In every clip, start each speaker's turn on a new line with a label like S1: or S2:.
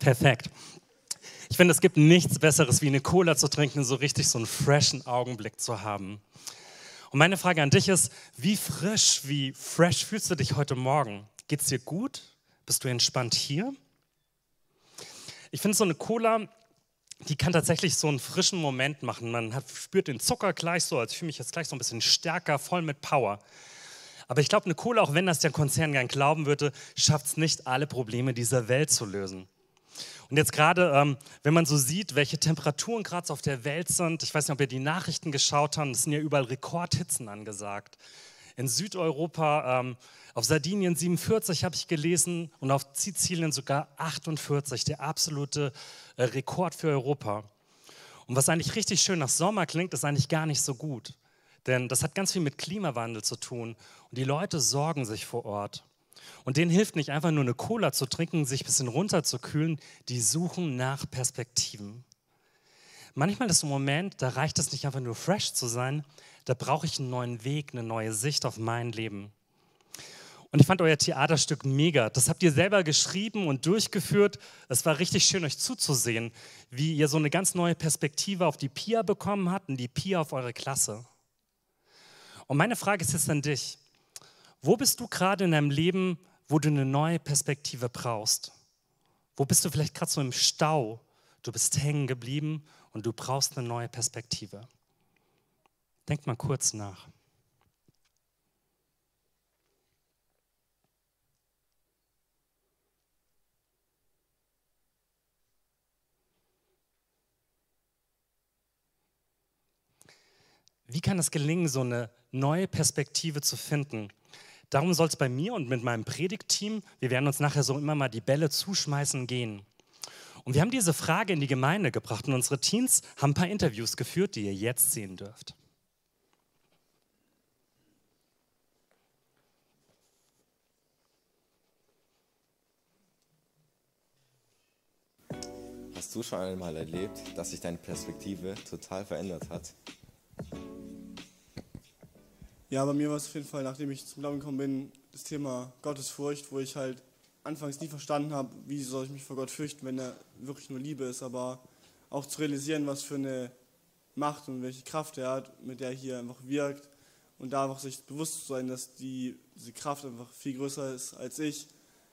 S1: Perfekt. Ich finde, es gibt nichts Besseres, wie eine Cola zu trinken, so richtig so einen freshen Augenblick zu haben. Und meine Frage an dich ist, wie frisch, wie fresh fühlst du dich heute Morgen? Geht es dir gut? Bist du entspannt hier? Ich finde, so eine Cola, die kann tatsächlich so einen frischen Moment machen. Man hat, spürt den Zucker gleich so, also ich fühle mich jetzt gleich so ein bisschen stärker, voll mit Power. Aber ich glaube, eine Cola, auch wenn das der Konzern gern glauben würde, schafft es nicht, alle Probleme dieser Welt zu lösen. Und jetzt gerade, ähm, wenn man so sieht, welche Temperaturen gerade auf der Welt sind, ich weiß nicht, ob ihr die Nachrichten geschaut habt, es sind ja überall Rekordhitzen angesagt. In Südeuropa, ähm, auf Sardinien 47 habe ich gelesen und auf Sizilien sogar 48, der absolute äh, Rekord für Europa. Und was eigentlich richtig schön nach Sommer klingt, ist eigentlich gar nicht so gut. Denn das hat ganz viel mit Klimawandel zu tun. Und die Leute sorgen sich vor Ort. Und denen hilft nicht einfach nur eine Cola zu trinken, sich ein bisschen runterzukühlen. Die suchen nach Perspektiven. Manchmal ist ein Moment, da reicht es nicht einfach nur fresh zu sein, da brauche ich einen neuen Weg, eine neue Sicht auf mein Leben. Und ich fand euer Theaterstück mega. Das habt ihr selber geschrieben und durchgeführt. Es war richtig schön, euch zuzusehen, wie ihr so eine ganz neue Perspektive auf die Pia bekommen habt und die Pia auf eure Klasse. Und meine Frage ist jetzt an dich. Wo bist du gerade in deinem Leben, wo du eine neue Perspektive brauchst? Wo bist du vielleicht gerade so im Stau? Du bist hängen geblieben und du brauchst eine neue Perspektive. Denk mal kurz nach. Wie kann es gelingen, so eine neue Perspektive zu finden? Darum soll es bei mir und mit meinem Predigtteam, wir werden uns nachher so immer mal die Bälle zuschmeißen gehen. Und wir haben diese Frage in die Gemeinde gebracht und unsere Teens haben ein paar Interviews geführt, die ihr jetzt sehen dürft.
S2: Hast du schon einmal erlebt, dass sich deine Perspektive total verändert hat?
S3: Ja, bei mir war es auf jeden Fall, nachdem ich zum Glauben gekommen bin, das Thema Gottesfurcht, wo ich halt anfangs nie verstanden habe, wie soll ich mich vor Gott fürchten, wenn er wirklich nur Liebe ist, aber auch zu realisieren, was für eine Macht und welche Kraft er hat, mit der er hier einfach wirkt und da einfach sich bewusst zu sein, dass die, diese Kraft einfach viel größer ist als ich.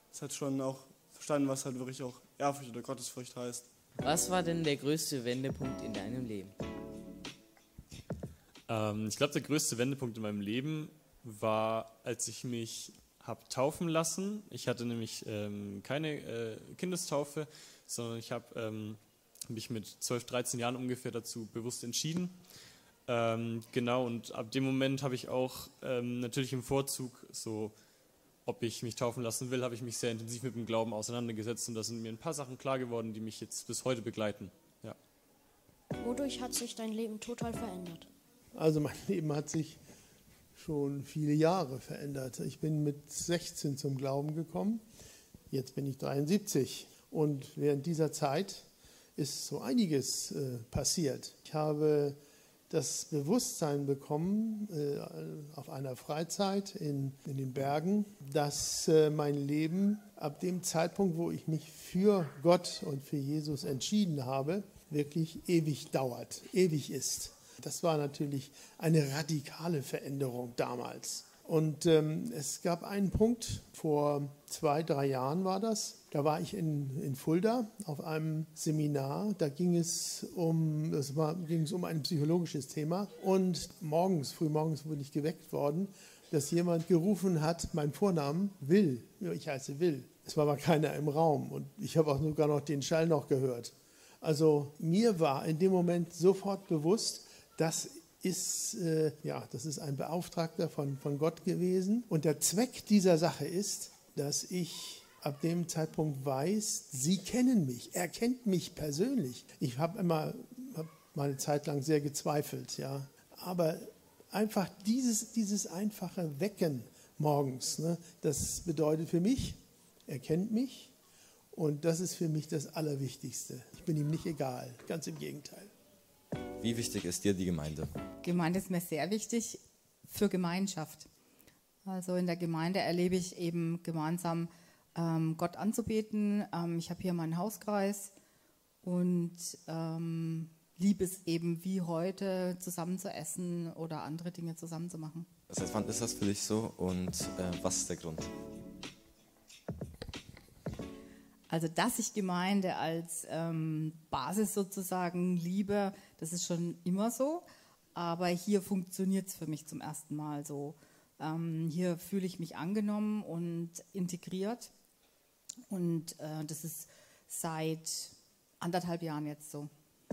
S3: Das hat schon auch verstanden, was halt wirklich auch Ehrfurcht oder Gottesfurcht heißt.
S4: Was war denn der größte Wendepunkt in deinem Leben?
S5: Ähm, ich glaube, der größte Wendepunkt in meinem Leben war, als ich mich habe taufen lassen. Ich hatte nämlich ähm, keine äh, Kindestaufe, sondern ich habe ähm, mich mit 12, 13 Jahren ungefähr dazu bewusst entschieden. Ähm, genau, und ab dem Moment habe ich auch ähm, natürlich im Vorzug, so ob ich mich taufen lassen will, habe ich mich sehr intensiv mit dem Glauben auseinandergesetzt und da sind mir ein paar Sachen klar geworden, die mich jetzt bis heute begleiten. Ja.
S6: Wodurch hat sich dein Leben total verändert?
S7: Also mein Leben hat sich schon viele Jahre verändert. Ich bin mit 16 zum Glauben gekommen, jetzt bin ich 73 und während dieser Zeit ist so einiges äh, passiert. Ich habe das Bewusstsein bekommen äh, auf einer Freizeit in, in den Bergen, dass äh, mein Leben ab dem Zeitpunkt, wo ich mich für Gott und für Jesus entschieden habe, wirklich ewig dauert, ewig ist. Das war natürlich eine radikale Veränderung damals. Und ähm, es gab einen Punkt, vor zwei, drei Jahren war das, da war ich in, in Fulda auf einem Seminar, da ging es, um, das war, ging es um ein psychologisches Thema und morgens, früh morgens wurde ich geweckt worden, dass jemand gerufen hat, mein Vornamen Will, ich heiße Will. Es war aber keiner im Raum und ich habe auch sogar noch den Schall noch gehört. Also mir war in dem Moment sofort bewusst, das ist, äh, ja, das ist ein Beauftragter von, von Gott gewesen. Und der Zweck dieser Sache ist, dass ich ab dem Zeitpunkt weiß, Sie kennen mich, er kennt mich persönlich. Ich habe immer hab mal eine Zeit lang sehr gezweifelt, ja. Aber einfach dieses, dieses einfache Wecken morgens, ne, das bedeutet für mich, er kennt mich und das ist für mich das Allerwichtigste. Ich bin ihm nicht egal, ganz im Gegenteil.
S2: Wie wichtig ist dir die Gemeinde?
S8: Gemeinde ist mir sehr wichtig für Gemeinschaft. Also in der Gemeinde erlebe ich eben gemeinsam ähm, Gott anzubeten. Ähm, ich habe hier meinen Hauskreis und ähm, liebe es eben wie heute zusammen zu essen oder andere Dinge zusammen zu machen.
S2: Seit wann ist das für dich so und äh, was ist der Grund?
S8: Also, dass ich Gemeinde als ähm, Basis sozusagen liebe, das ist schon immer so. Aber hier funktioniert es für mich zum ersten Mal so. Ähm, hier fühle ich mich angenommen und integriert. Und äh, das ist seit anderthalb Jahren jetzt so.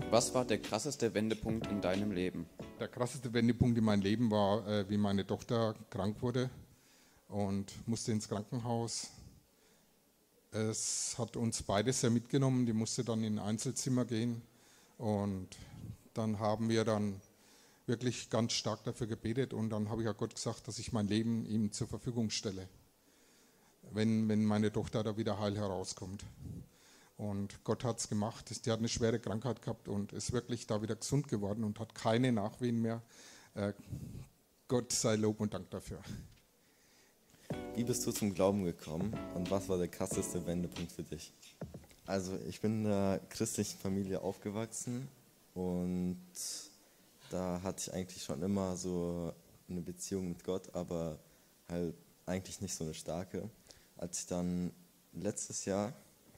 S9: Was war der krasseste Wendepunkt in deinem Leben?
S10: Der krasseste Wendepunkt in meinem Leben war, äh, wie meine Tochter krank wurde und musste ins Krankenhaus. Es hat uns beide sehr mitgenommen. Die musste dann in ein Einzelzimmer gehen und dann haben wir dann wirklich ganz stark dafür gebetet und dann habe ich auch Gott gesagt, dass ich mein Leben ihm zur Verfügung stelle, wenn, wenn meine Tochter da wieder heil herauskommt. Und Gott hat es gemacht. Die hat eine schwere Krankheit gehabt und ist wirklich da wieder gesund geworden und hat keine Nachwehen mehr. Äh, Gott sei Lob und Dank dafür.
S2: Wie bist du zum Glauben gekommen und was war der krasseste Wendepunkt für dich? Also ich bin in einer christlichen Familie aufgewachsen und da hatte ich eigentlich schon immer so eine Beziehung mit Gott, aber halt eigentlich nicht so eine starke. Als ich dann letztes Jahr,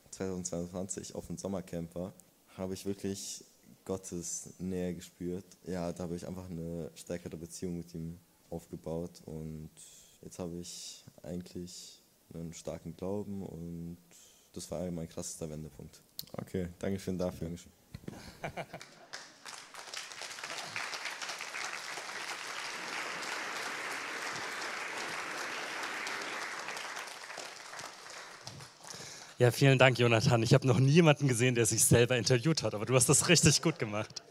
S2: 2022, auf dem Sommercamp war, habe ich wirklich Gottes Nähe gespürt. Ja, da habe ich einfach eine stärkere Beziehung mit ihm aufgebaut und jetzt habe ich eigentlich einen starken Glauben und das war mein krassester Wendepunkt. Okay, danke schön dafür.
S1: Ja, vielen Dank, Jonathan. Ich habe noch niemanden gesehen, der sich selber interviewt hat, aber du hast das richtig gut gemacht.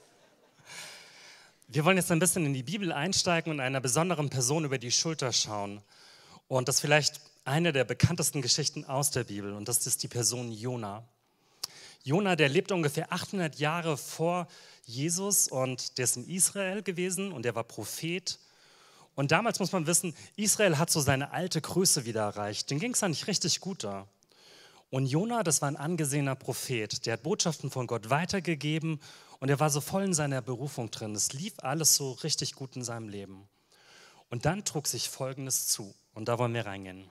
S1: Wir wollen jetzt ein bisschen in die Bibel einsteigen und einer besonderen Person über die Schulter schauen. Und das ist vielleicht eine der bekanntesten Geschichten aus der Bibel und das ist die Person Jona. Jona, der lebt ungefähr 800 Jahre vor Jesus und der ist in Israel gewesen und der war Prophet. Und damals muss man wissen, Israel hat so seine alte Größe wieder erreicht. Den ging es eigentlich richtig gut da. Und Jona, das war ein angesehener Prophet, der hat Botschaften von Gott weitergegeben und er war so voll in seiner Berufung drin. Es lief alles so richtig gut in seinem Leben. Und dann trug sich Folgendes zu und da wollen wir reingehen.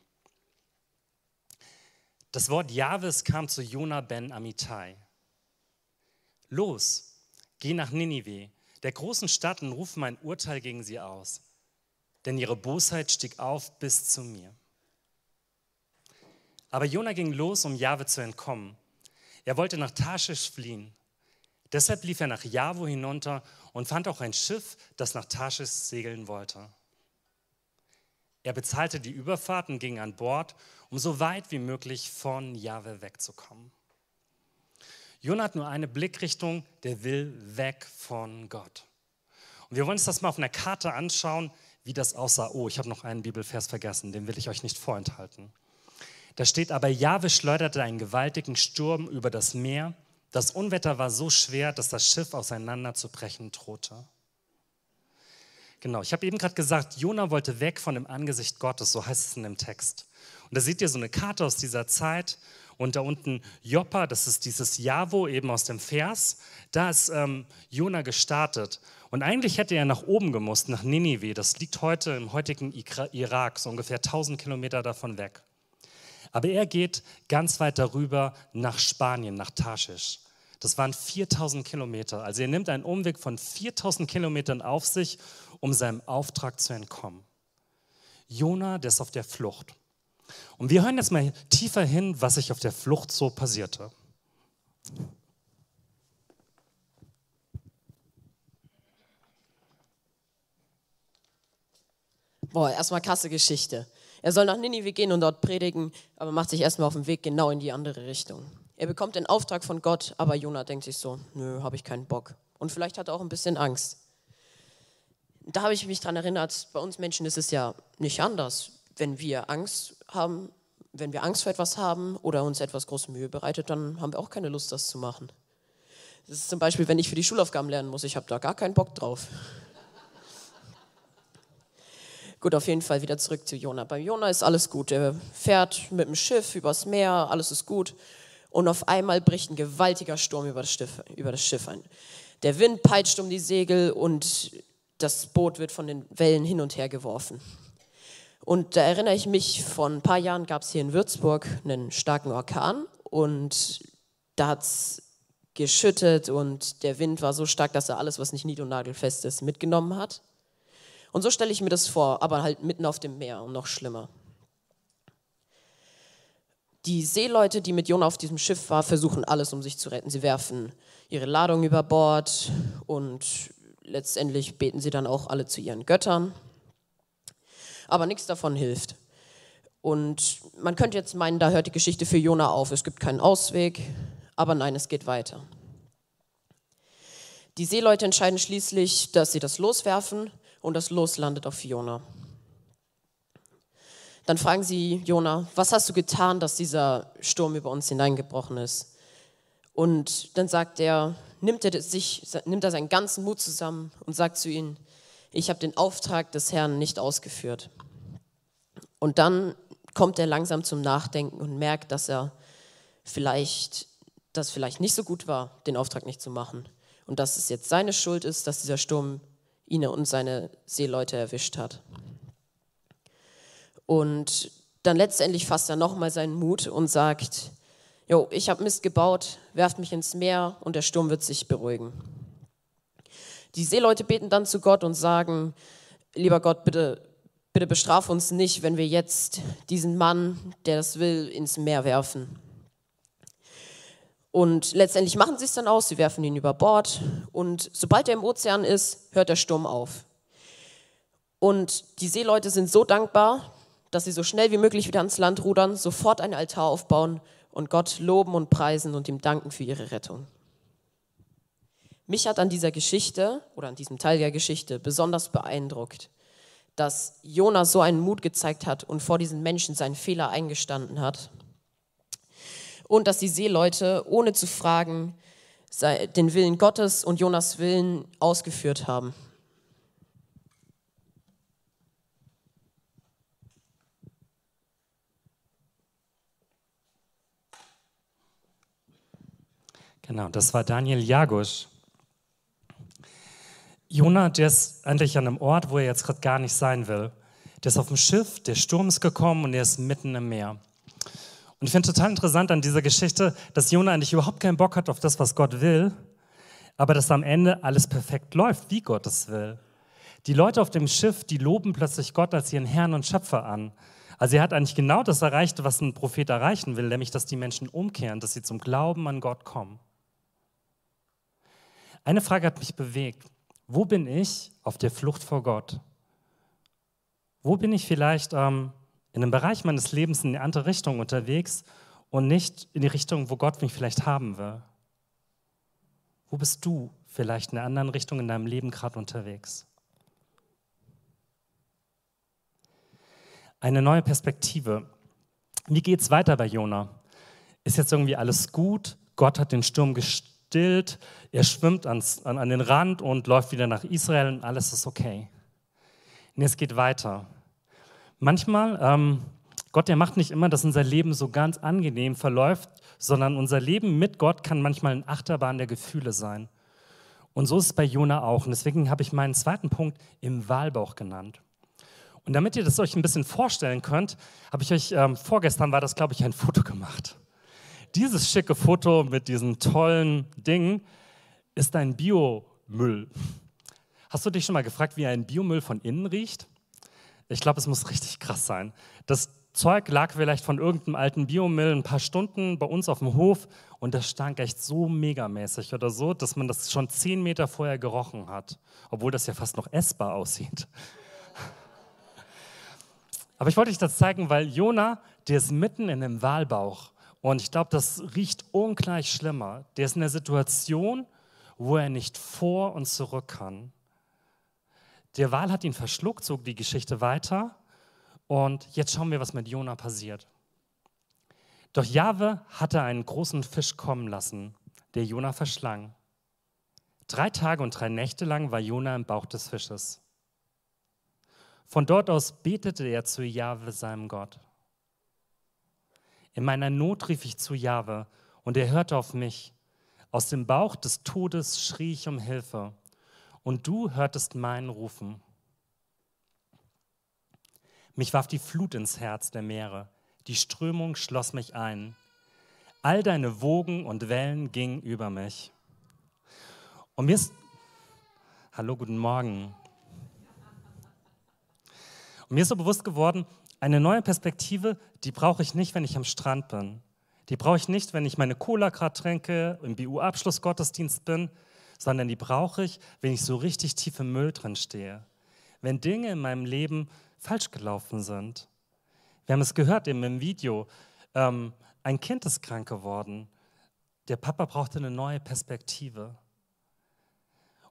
S1: Das Wort Jahwes kam zu Jona ben Amitai. Los, geh nach Ninive, der großen Stadt, und ruf mein Urteil gegen sie aus. Denn ihre Bosheit stieg auf bis zu mir. Aber Jona ging los, um Jahwe zu entkommen. Er wollte nach Tarschisch fliehen. Deshalb lief er nach Javo hinunter und fand auch ein Schiff, das nach Tarschisch segeln wollte. Er bezahlte die Überfahrt und ging an Bord, um so weit wie möglich von Jahwe wegzukommen. Jona hat nur eine Blickrichtung, der will weg von Gott. Und wir wollen uns das mal auf einer Karte anschauen, wie das aussah. Oh, ich habe noch einen Bibelvers vergessen, den will ich euch nicht vorenthalten. Da steht aber, Jahwe schleuderte einen gewaltigen Sturm über das Meer. Das Unwetter war so schwer, dass das Schiff auseinanderzubrechen drohte. Genau, ich habe eben gerade gesagt, Jona wollte weg von dem Angesicht Gottes, so heißt es in dem Text. Und da seht ihr so eine Karte aus dieser Zeit und da unten Joppa, das ist dieses Javo eben aus dem Vers, da ist ähm, Jona gestartet. Und eigentlich hätte er nach oben gemusst, nach Ninive, das liegt heute im heutigen Irak, so ungefähr 1000 Kilometer davon weg. Aber er geht ganz weit darüber nach Spanien, nach Tarschisch. Das waren 4000 Kilometer. Also er nimmt einen Umweg von 4000 Kilometern auf sich, um seinem Auftrag zu entkommen. Jona, der ist auf der Flucht. Und wir hören jetzt mal tiefer hin, was sich auf der Flucht so passierte.
S11: Boah, erstmal krasse Geschichte. Er soll nach Ninive gehen und dort predigen, aber macht sich erstmal auf den Weg genau in die andere Richtung. Er bekommt den Auftrag von Gott, aber Jonah denkt sich so, nö, habe ich keinen Bock. Und vielleicht hat er auch ein bisschen Angst. Da habe ich mich daran erinnert, bei uns Menschen ist es ja nicht anders. Wenn wir Angst haben, wenn wir Angst vor etwas haben oder uns etwas große Mühe bereitet, dann haben wir auch keine Lust, das zu machen. Das ist zum Beispiel, wenn ich für die Schulaufgaben lernen muss, ich habe da gar keinen Bock drauf. Gut, auf jeden Fall wieder zurück zu Jona. Beim Jona ist alles gut. Er fährt mit dem Schiff übers Meer, alles ist gut. Und auf einmal bricht ein gewaltiger Sturm über das Schiff, über das Schiff ein. Der Wind peitscht um die Segel und das Boot wird von den Wellen hin und her geworfen. Und da erinnere ich mich, vor ein paar Jahren gab es hier in Würzburg einen starken Orkan und da hat es geschüttet und der Wind war so stark, dass er alles, was nicht nied- und nagelfest ist, mitgenommen hat. Und so stelle ich mir das vor, aber halt mitten auf dem Meer und noch schlimmer. Die Seeleute, die mit Jona auf diesem Schiff waren, versuchen alles, um sich zu retten. Sie werfen ihre Ladung über Bord und letztendlich beten sie dann auch alle zu ihren Göttern. Aber nichts davon hilft. Und man könnte jetzt meinen, da hört die Geschichte für Jona auf. Es gibt keinen Ausweg, aber nein, es geht weiter. Die Seeleute entscheiden schließlich, dass sie das loswerfen und das Los landet auf Jona. Dann fragen sie Jona, was hast du getan, dass dieser Sturm über uns hineingebrochen ist? Und dann sagt er, nimmt er, sich, nimmt er seinen ganzen Mut zusammen und sagt zu ihnen, ich habe den Auftrag des Herrn nicht ausgeführt. Und dann kommt er langsam zum Nachdenken und merkt, dass er vielleicht, das vielleicht nicht so gut war, den Auftrag nicht zu machen. Und dass es jetzt seine Schuld ist, dass dieser Sturm ihn und seine Seeleute erwischt hat. Und dann letztendlich fasst er nochmal seinen Mut und sagt, Jo, ich habe Mist gebaut, werft mich ins Meer und der Sturm wird sich beruhigen. Die Seeleute beten dann zu Gott und sagen, lieber Gott, bitte, bitte bestraf uns nicht, wenn wir jetzt diesen Mann, der das will, ins Meer werfen. Und letztendlich machen sie es dann aus, sie werfen ihn über Bord und sobald er im Ozean ist, hört der Sturm auf. Und die Seeleute sind so dankbar, dass sie so schnell wie möglich wieder ans Land rudern, sofort ein Altar aufbauen und Gott loben und preisen und ihm danken für ihre Rettung. Mich hat an dieser Geschichte oder an diesem Teil der Geschichte besonders beeindruckt, dass Jona so einen Mut gezeigt hat und vor diesen Menschen seinen Fehler eingestanden hat. Und dass die Seeleute, ohne zu fragen, den Willen Gottes und Jonas Willen ausgeführt haben.
S1: Genau, das war Daniel Jagusch. Jona, der ist eigentlich an einem Ort, wo er jetzt gerade gar nicht sein will. Der ist auf dem Schiff, der Sturm ist gekommen und er ist mitten im Meer. Und ich finde total interessant an dieser Geschichte, dass Jona eigentlich überhaupt keinen Bock hat auf das, was Gott will, aber dass am Ende alles perfekt läuft, wie Gott es will. Die Leute auf dem Schiff, die loben plötzlich Gott als ihren Herrn und Schöpfer an. Also er hat eigentlich genau das erreicht, was ein Prophet erreichen will, nämlich dass die Menschen umkehren, dass sie zum Glauben an Gott kommen. Eine Frage hat mich bewegt. Wo bin ich auf der Flucht vor Gott? Wo bin ich vielleicht ähm, in einem Bereich meines Lebens in eine andere Richtung unterwegs und nicht in die Richtung, wo Gott mich vielleicht haben will? Wo bist du vielleicht in einer anderen Richtung in deinem Leben gerade unterwegs? Eine neue Perspektive. Wie geht es weiter bei Jona? Ist jetzt irgendwie alles gut? Gott hat den Sturm gestillt stillt, er schwimmt ans, an, an den Rand und läuft wieder nach Israel und alles ist okay. Und es geht weiter. Manchmal, ähm, Gott, der macht nicht immer, dass unser Leben so ganz angenehm verläuft, sondern unser Leben mit Gott kann manchmal ein Achterbahn der Gefühle sein. Und so ist es bei Jona auch. Und deswegen habe ich meinen zweiten Punkt im Wahlbauch genannt. Und damit ihr das euch ein bisschen vorstellen könnt, habe ich euch ähm, vorgestern war das, glaube ich, ein Foto gemacht. Dieses schicke Foto mit diesen tollen Dingen ist ein Biomüll. Hast du dich schon mal gefragt, wie ein Biomüll von innen riecht? Ich glaube, es muss richtig krass sein. Das Zeug lag vielleicht von irgendeinem alten Biomüll ein paar Stunden bei uns auf dem Hof und das stank echt so megamäßig oder so, dass man das schon zehn Meter vorher gerochen hat, obwohl das ja fast noch essbar aussieht. Aber ich wollte euch das zeigen, weil Jona, der ist mitten in einem Walbauch und ich glaube, das riecht ungleich schlimmer. Der ist in einer Situation, wo er nicht vor und zurück kann. Der Wal hat ihn verschluckt, zog die Geschichte weiter. Und jetzt schauen wir, was mit Jona passiert. Doch Jahwe hatte einen großen Fisch kommen lassen, der Jona verschlang. Drei Tage und drei Nächte lang war Jona im Bauch des Fisches. Von dort aus betete er zu Jahwe, seinem Gott. In meiner Not rief ich zu Jahwe und er hörte auf mich. Aus dem Bauch des Todes schrie ich um Hilfe und du hörtest meinen Rufen. Mich warf die Flut ins Herz der Meere, die Strömung schloss mich ein. All deine Wogen und Wellen gingen über mich. Und mir ist, hallo, guten Morgen. Und mir ist so bewusst geworden, eine neue Perspektive, die brauche ich nicht, wenn ich am Strand bin. Die brauche ich nicht, wenn ich meine Cola gerade trinke, im BU-Abschlussgottesdienst bin, sondern die brauche ich, wenn ich so richtig tief im Müll drin stehe. Wenn Dinge in meinem Leben falsch gelaufen sind. Wir haben es gehört eben im Video. Ähm, ein Kind ist krank geworden. Der Papa brauchte eine neue Perspektive.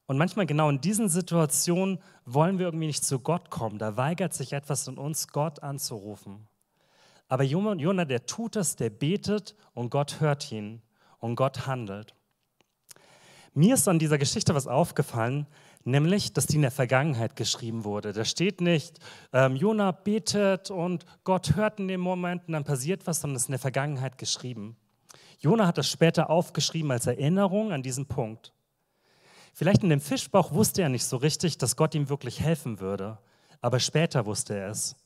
S1: Und manchmal genau in diesen Situationen wollen wir irgendwie nicht zu Gott kommen. Da weigert sich etwas in uns, Gott anzurufen. Aber Jonah, der tut es, der betet und Gott hört ihn und Gott handelt. Mir ist an dieser Geschichte was aufgefallen, nämlich, dass die in der Vergangenheit geschrieben wurde. Da steht nicht, ähm, Jona betet und Gott hört in dem Moment und dann passiert was, sondern es ist in der Vergangenheit geschrieben. Jona hat das später aufgeschrieben als Erinnerung an diesen Punkt. Vielleicht in dem Fischbauch wusste er nicht so richtig, dass Gott ihm wirklich helfen würde, aber später wusste er es.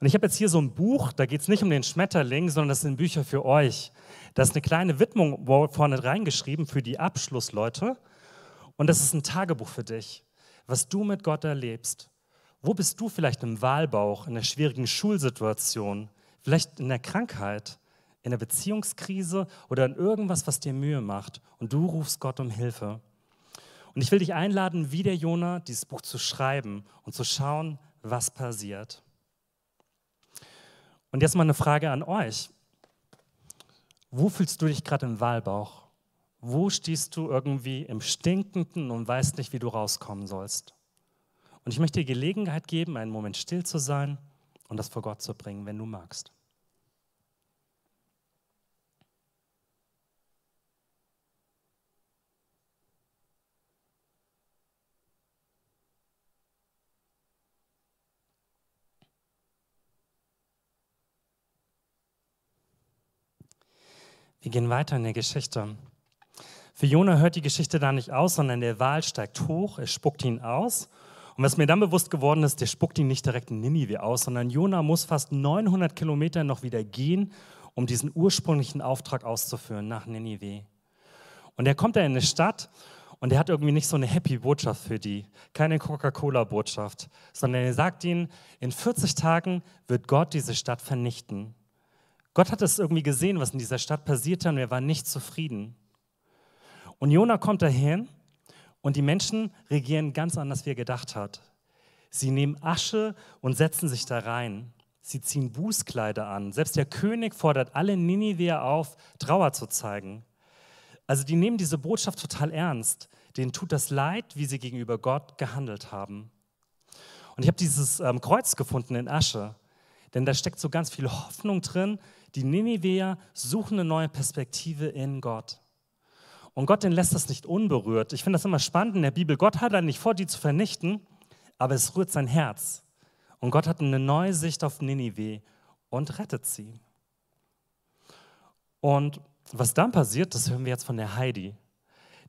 S1: Und ich habe jetzt hier so ein Buch, da geht es nicht um den Schmetterling, sondern das sind Bücher für euch. Da ist eine kleine Widmung vorne reingeschrieben für die Abschlussleute. Und das ist ein Tagebuch für dich, was du mit Gott erlebst. Wo bist du vielleicht im Wahlbauch, in einer schwierigen Schulsituation, vielleicht in der Krankheit, in der Beziehungskrise oder in irgendwas, was dir Mühe macht und du rufst Gott um Hilfe. Und ich will dich einladen, wie der Jona, dieses Buch zu schreiben und zu schauen, was passiert. Und jetzt mal eine Frage an euch. Wo fühlst du dich gerade im Wahlbauch? Wo stehst du irgendwie im Stinkenden und weißt nicht, wie du rauskommen sollst? Und ich möchte dir Gelegenheit geben, einen Moment still zu sein und das vor Gott zu bringen, wenn du magst. Wir gehen weiter in der Geschichte. Für Jona hört die Geschichte da nicht aus, sondern der Wal steigt hoch, er spuckt ihn aus. Und was mir dann bewusst geworden ist, der spuckt ihn nicht direkt in Ninive aus, sondern Jona muss fast 900 Kilometer noch wieder gehen, um diesen ursprünglichen Auftrag auszuführen nach Ninive. Und er kommt da in eine Stadt und er hat irgendwie nicht so eine happy Botschaft für die, keine Coca-Cola-Botschaft, sondern er sagt ihnen, in 40 Tagen wird Gott diese Stadt vernichten. Gott hat es irgendwie gesehen, was in dieser Stadt passierte und er war nicht zufrieden. Und Jona kommt dahin und die Menschen regieren ganz anders, wie er gedacht hat. Sie nehmen Asche und setzen sich da rein. Sie ziehen Bußkleider an. Selbst der König fordert alle Niniveer auf, Trauer zu zeigen. Also die nehmen diese Botschaft total ernst. Denen tut das leid, wie sie gegenüber Gott gehandelt haben. Und ich habe dieses ähm, Kreuz gefunden in Asche, denn da steckt so ganz viel Hoffnung drin. Die Niniveer suchen eine neue Perspektive in Gott. Und Gott, den lässt das nicht unberührt. Ich finde das immer spannend in der Bibel. Gott hat da nicht vor, die zu vernichten, aber es rührt sein Herz. Und Gott hat eine neue Sicht auf Ninive und rettet sie. Und was dann passiert, das hören wir jetzt von der Heidi.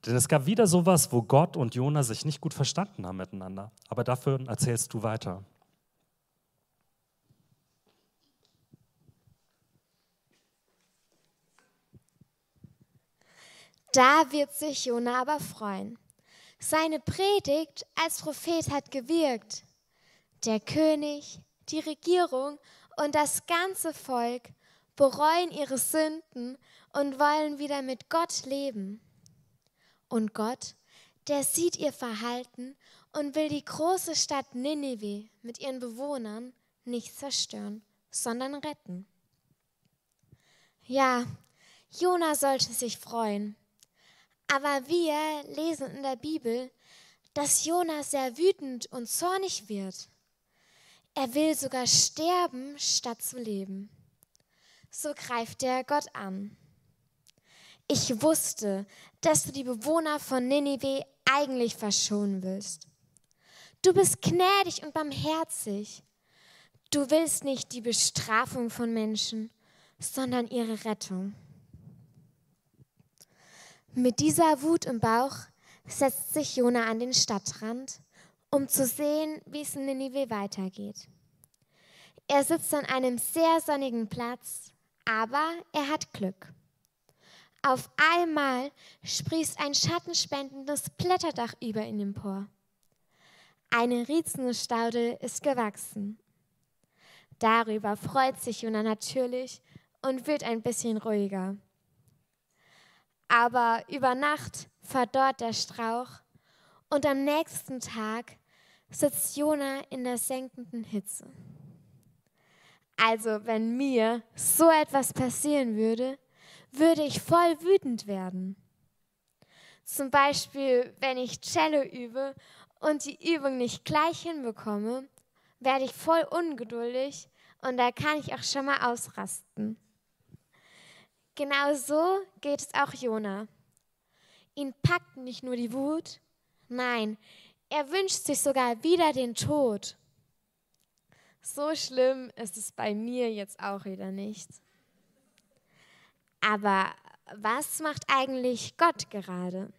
S1: Denn es gab wieder sowas, wo Gott und Jona sich nicht gut verstanden haben miteinander. Aber dafür erzählst du weiter.
S12: Da wird sich Jona aber freuen. Seine Predigt als Prophet hat gewirkt. Der König, die Regierung und das ganze Volk bereuen ihre Sünden und wollen wieder mit Gott leben. Und Gott, der sieht ihr Verhalten und will die große Stadt Nineveh mit ihren Bewohnern nicht zerstören, sondern retten. Ja, Jona sollte sich freuen. Aber wir lesen in der Bibel, dass Jonas sehr wütend und zornig wird. Er will sogar sterben, statt zu leben. So greift er Gott an. Ich wusste, dass du die Bewohner von Ninive eigentlich verschonen willst. Du bist gnädig und barmherzig. Du willst nicht die Bestrafung von Menschen, sondern ihre Rettung. Mit dieser Wut im Bauch setzt sich Jona an den Stadtrand, um zu sehen, wie es in Ninive weitergeht. Er sitzt an einem sehr sonnigen Platz, aber er hat Glück. Auf einmal sprießt ein schattenspendendes Blätterdach über ihn empor. Eine Rizinusstaude ist gewachsen. Darüber freut sich Jona natürlich und wird ein bisschen ruhiger. Aber über Nacht verdorrt der Strauch und am nächsten Tag sitzt Jona in der senkenden Hitze. Also, wenn mir so etwas passieren würde, würde ich voll wütend werden. Zum Beispiel, wenn ich Cello übe und die Übung nicht gleich hinbekomme, werde ich voll ungeduldig und da kann ich auch schon mal ausrasten. Genau so geht es auch Jona. Ihn packt nicht nur die Wut, nein, er wünscht sich sogar wieder den Tod. So schlimm ist es bei mir jetzt auch wieder nicht. Aber was macht eigentlich Gott gerade?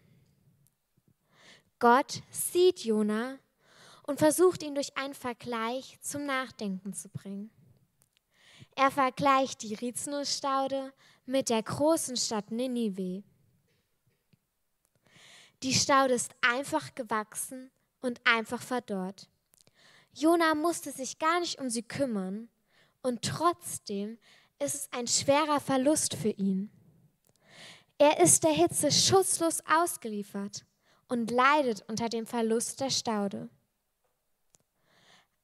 S12: Gott sieht Jona und versucht ihn durch einen Vergleich zum Nachdenken zu bringen. Er vergleicht die Rizinusstaude mit der großen Stadt Ninive. Die Staude ist einfach gewachsen und einfach verdorrt. Jona musste sich gar nicht um sie kümmern und trotzdem ist es ein schwerer Verlust für ihn. Er ist der Hitze schutzlos ausgeliefert und leidet unter dem Verlust der Staude.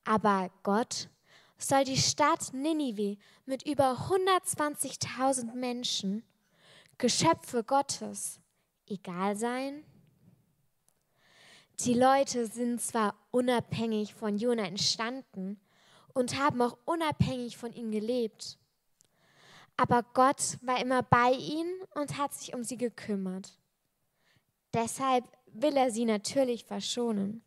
S12: Aber Gott soll die Stadt Ninive mit über 120.000 Menschen, Geschöpfe Gottes, egal sein? Die Leute sind zwar unabhängig von Jona entstanden und haben auch unabhängig von ihm gelebt, aber Gott war immer bei ihnen und hat sich um sie gekümmert. Deshalb will er sie natürlich verschonen.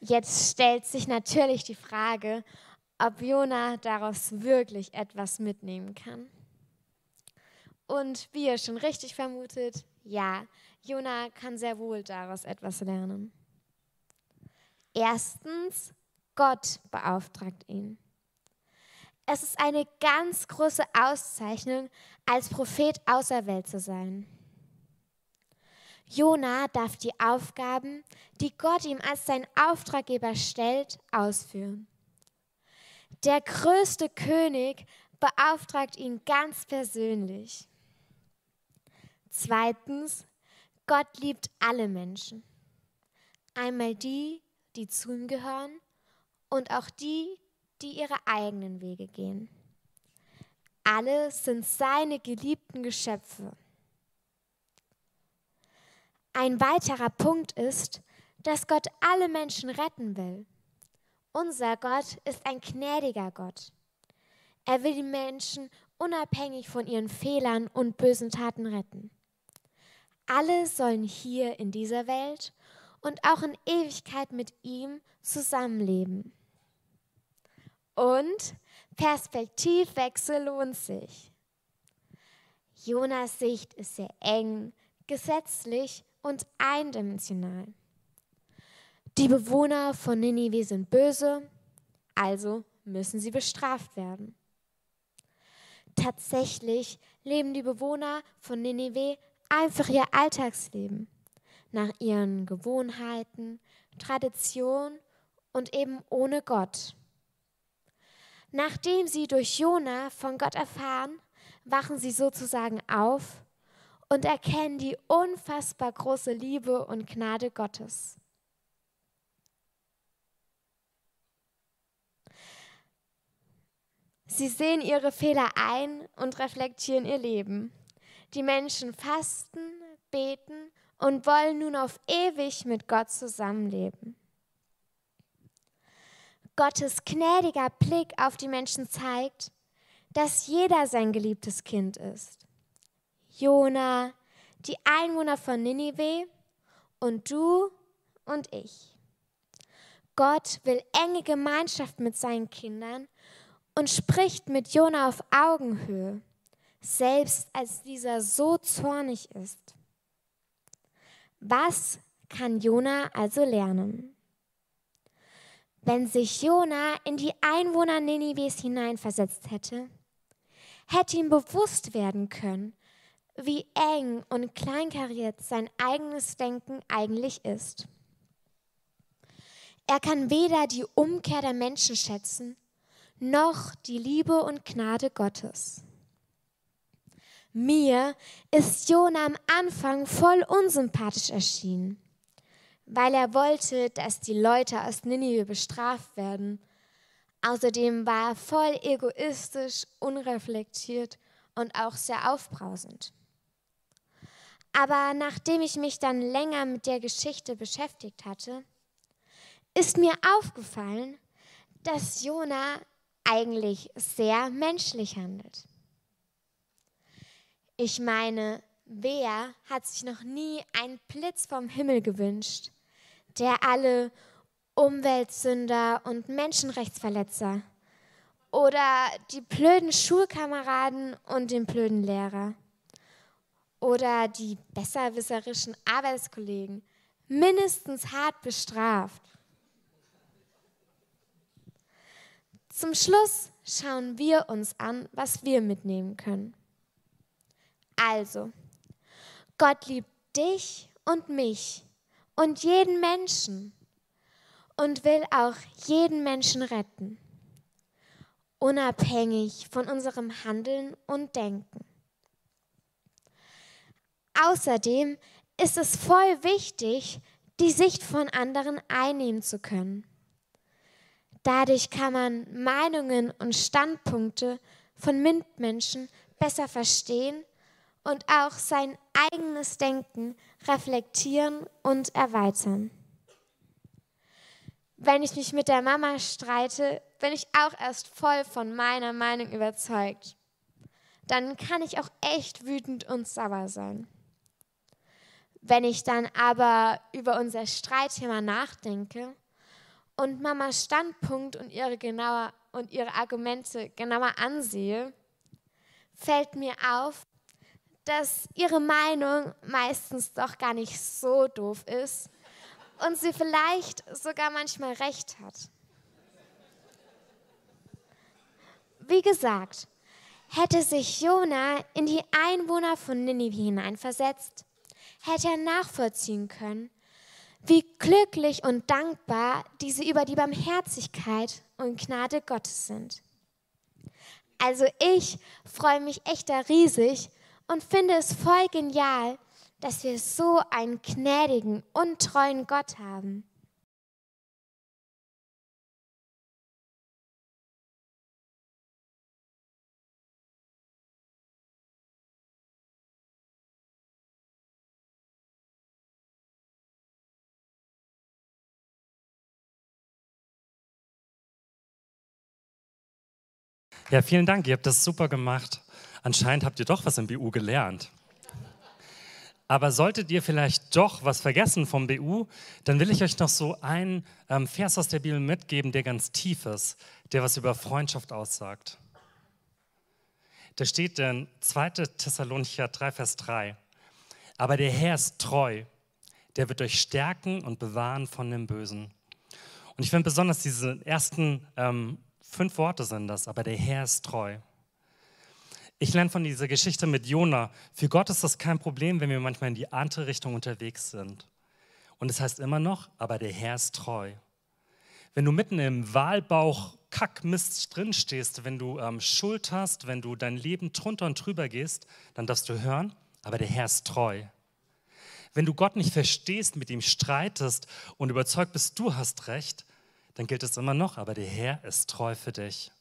S12: Jetzt stellt sich natürlich die Frage, ob Jona daraus wirklich etwas mitnehmen kann. Und wie ihr schon richtig vermutet, ja, Jona kann sehr wohl daraus etwas lernen. Erstens, Gott beauftragt ihn. Es ist eine ganz große Auszeichnung, als Prophet auserwählt zu sein. Jona darf die Aufgaben, die Gott ihm als sein Auftraggeber stellt, ausführen. Der größte König beauftragt ihn ganz persönlich. Zweitens, Gott liebt alle Menschen. Einmal die, die zu ihm gehören und auch die, die ihre eigenen Wege gehen. Alle sind seine geliebten Geschöpfe. Ein weiterer Punkt ist, dass Gott alle Menschen retten will. Unser Gott ist ein gnädiger Gott. Er will die Menschen unabhängig von ihren Fehlern und bösen Taten retten. Alle sollen hier in dieser Welt und auch in Ewigkeit mit ihm zusammenleben. Und Perspektivwechsel lohnt sich. Jonas Sicht ist sehr eng, gesetzlich und eindimensional. Die Bewohner von Ninive sind böse, also müssen sie bestraft werden. Tatsächlich leben die Bewohner von Ninive einfach ihr Alltagsleben nach ihren Gewohnheiten, Tradition und eben ohne Gott. Nachdem sie durch Jona von Gott erfahren, wachen sie sozusagen auf und erkennen die unfassbar große Liebe und Gnade Gottes. Sie sehen ihre Fehler ein und reflektieren ihr Leben. Die Menschen fasten, beten und wollen nun auf ewig mit Gott zusammenleben. Gottes gnädiger Blick auf die Menschen zeigt, dass jeder sein geliebtes Kind ist. Jona, die Einwohner von Ninive und du und ich. Gott will enge Gemeinschaft mit seinen Kindern und spricht mit Jona auf Augenhöhe, selbst als dieser so zornig ist. Was kann Jona also lernen? Wenn sich Jona in die Einwohner Ninives hineinversetzt hätte, hätte ihm bewusst werden können, wie eng und kleinkariert sein eigenes Denken eigentlich ist. Er kann weder die Umkehr der Menschen schätzen, noch die Liebe und Gnade Gottes. Mir ist Jona am Anfang voll unsympathisch erschienen, weil er wollte, dass die Leute aus Ninive bestraft werden. Außerdem war er voll egoistisch, unreflektiert und auch sehr aufbrausend. Aber nachdem ich mich dann länger mit der Geschichte beschäftigt hatte, ist mir aufgefallen, dass Jona eigentlich sehr menschlich handelt. Ich meine, wer hat sich noch nie einen Blitz vom Himmel gewünscht, der alle Umweltsünder und Menschenrechtsverletzer oder die blöden Schulkameraden und den blöden Lehrer oder die besserwisserischen Arbeitskollegen mindestens hart bestraft. Zum Schluss schauen wir uns an, was wir mitnehmen können. Also, Gott liebt dich und mich und jeden Menschen und will auch jeden Menschen retten, unabhängig von unserem Handeln und Denken. Außerdem ist es voll wichtig, die Sicht von anderen einnehmen zu können. Dadurch kann man Meinungen und Standpunkte von Mitmenschen besser verstehen und auch sein eigenes Denken reflektieren und erweitern. Wenn ich mich mit der Mama streite, bin ich auch erst voll von meiner Meinung überzeugt. Dann kann ich auch echt wütend und sauer sein. Wenn ich dann aber über unser Streitthema nachdenke und Mamas Standpunkt und ihre, genauer, und ihre Argumente genauer ansehe, fällt mir auf, dass ihre Meinung meistens doch gar nicht so doof ist und sie vielleicht sogar manchmal recht hat. Wie gesagt, hätte sich Jona in die Einwohner von Ninive hineinversetzt, hätte er nachvollziehen können, wie glücklich und dankbar diese über die Barmherzigkeit und Gnade Gottes sind. Also ich freue mich echt da riesig und finde es voll genial, dass wir so einen gnädigen und treuen Gott haben.
S1: Ja, vielen Dank, ihr habt das super gemacht. Anscheinend habt ihr doch was im BU gelernt. Aber solltet ihr vielleicht doch was vergessen vom BU, dann will ich euch noch so einen ähm, Vers aus der Bibel mitgeben, der ganz tief ist, der was über Freundschaft aussagt. Da steht in 2. Thessalonicher 3, Vers 3. Aber der Herr ist treu, der wird euch stärken und bewahren von dem Bösen. Und ich finde besonders diese ersten ähm, fünf Worte sind das, aber der Herr ist treu. Ich lerne von dieser Geschichte mit Jona. Für Gott ist das kein Problem, wenn wir manchmal in die andere Richtung unterwegs sind. Und es heißt immer noch, aber der Herr ist treu. Wenn du mitten im Wahlbauch Kackmist drinstehst, wenn du ähm, Schuld hast, wenn du dein Leben drunter und drüber gehst, dann darfst du hören, aber der Herr ist treu. Wenn du Gott nicht verstehst, mit ihm streitest und überzeugt bist, du hast recht, dann gilt es immer noch, aber der Herr ist treu für dich.